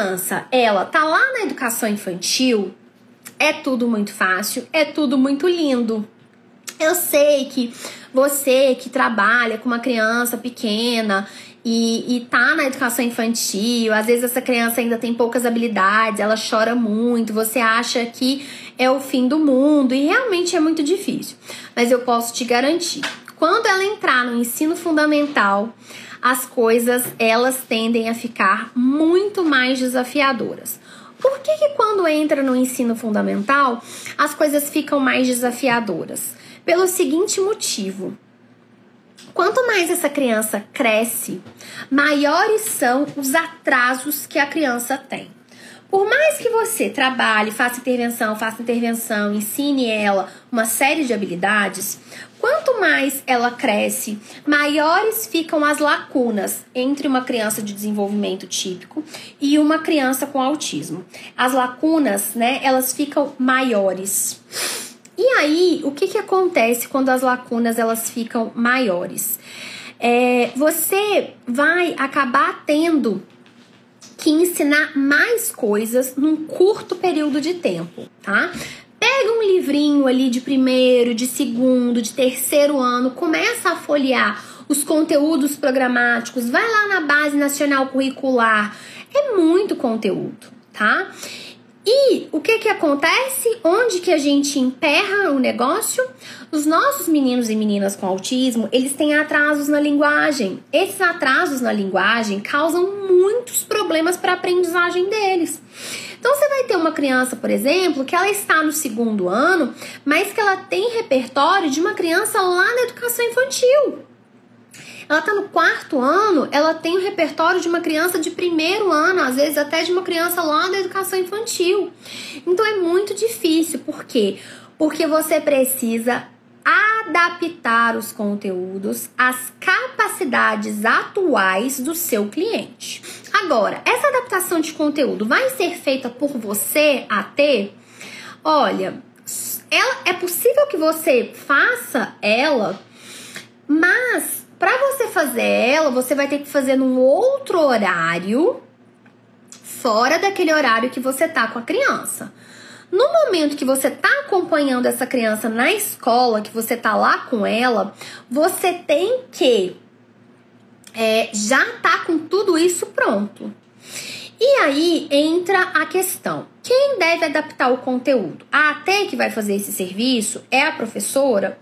criança, ela tá lá na educação infantil, é tudo muito fácil, é tudo muito lindo. Eu sei que você que trabalha com uma criança pequena e, e tá na educação infantil, às vezes essa criança ainda tem poucas habilidades, ela chora muito, você acha que é o fim do mundo e realmente é muito difícil. Mas eu posso te garantir, quando ela entrar no ensino fundamental, as coisas elas tendem a ficar muito mais desafiadoras. Por que, que quando entra no ensino fundamental as coisas ficam mais desafiadoras? Pelo seguinte motivo: Quanto mais essa criança cresce, maiores são os atrasos que a criança tem. Por mais que você trabalhe, faça intervenção, faça intervenção, ensine ela uma série de habilidades, quanto mais ela cresce, maiores ficam as lacunas entre uma criança de desenvolvimento típico e uma criança com autismo. As lacunas, né, elas ficam maiores. E aí, o que, que acontece quando as lacunas elas ficam maiores? É, você vai acabar tendo que ensinar mais coisas num curto período de tempo, tá? Pega um livrinho ali de primeiro, de segundo, de terceiro ano, começa a folhear os conteúdos programáticos, vai lá na base nacional curricular. É muito conteúdo, tá? E o que que acontece? Onde que a gente emperra o negócio? Os nossos meninos e meninas com autismo, eles têm atrasos na linguagem. Esses atrasos na linguagem causam muitos problemas para a aprendizagem deles. Então você vai ter uma criança, por exemplo, que ela está no segundo ano, mas que ela tem repertório de uma criança lá na educação infantil. Ela tá no quarto ano, ela tem o repertório de uma criança de primeiro ano, às vezes até de uma criança lá da educação infantil. Então é muito difícil, por quê? Porque você precisa adaptar os conteúdos às capacidades atuais do seu cliente. Agora, essa adaptação de conteúdo vai ser feita por você a ter? Olha, ela, é possível que você faça ela, mas para você fazer ela, você vai ter que fazer num outro horário, fora daquele horário que você tá com a criança. No momento que você tá acompanhando essa criança na escola, que você tá lá com ela, você tem que é, já tá com tudo isso pronto. E aí entra a questão: quem deve adaptar o conteúdo? A AT que vai fazer esse serviço é a professora?